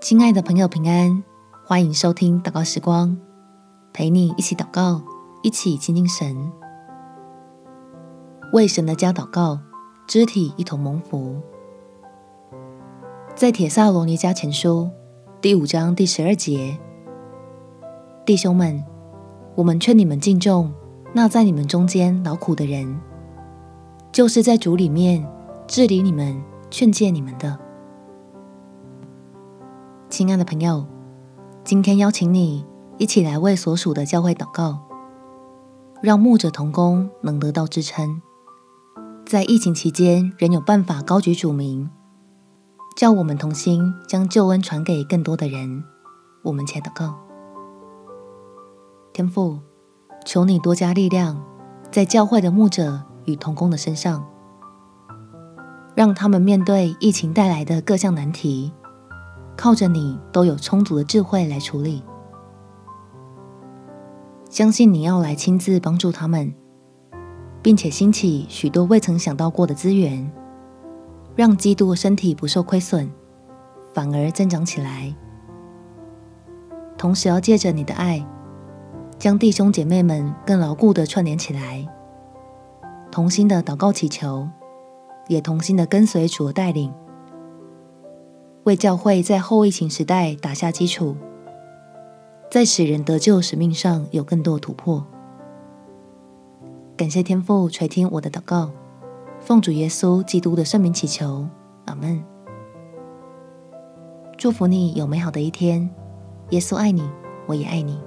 亲爱的朋友，平安！欢迎收听祷告时光，陪你一起祷告，一起亲近神，为神的家祷告，肢体一同蒙福。在铁萨罗尼迦前书第五章第十二节，弟兄们，我们劝你们敬重那在你们中间劳苦的人，就是在主里面治理你们、劝诫你们的。亲爱的朋友，今天邀请你一起来为所属的教会祷告，让牧者同工能得到支撑，在疫情期间仍有办法高举主名，叫我们同心将救恩传给更多的人。我们且祷告：天父，求你多加力量在教会的牧者与同工的身上，让他们面对疫情带来的各项难题。靠着你都有充足的智慧来处理，相信你要来亲自帮助他们，并且兴起许多未曾想到过的资源，让基督的身体不受亏损，反而增长起来。同时要借着你的爱，将弟兄姐妹们更牢固的串联起来，同心的祷告祈求，也同心的跟随主的带领。为教会在后疫情时代打下基础，在使人得救使命上有更多突破。感谢天父垂听我的祷告，奉主耶稣基督的圣名祈求，阿门。祝福你有美好的一天，耶稣爱你，我也爱你。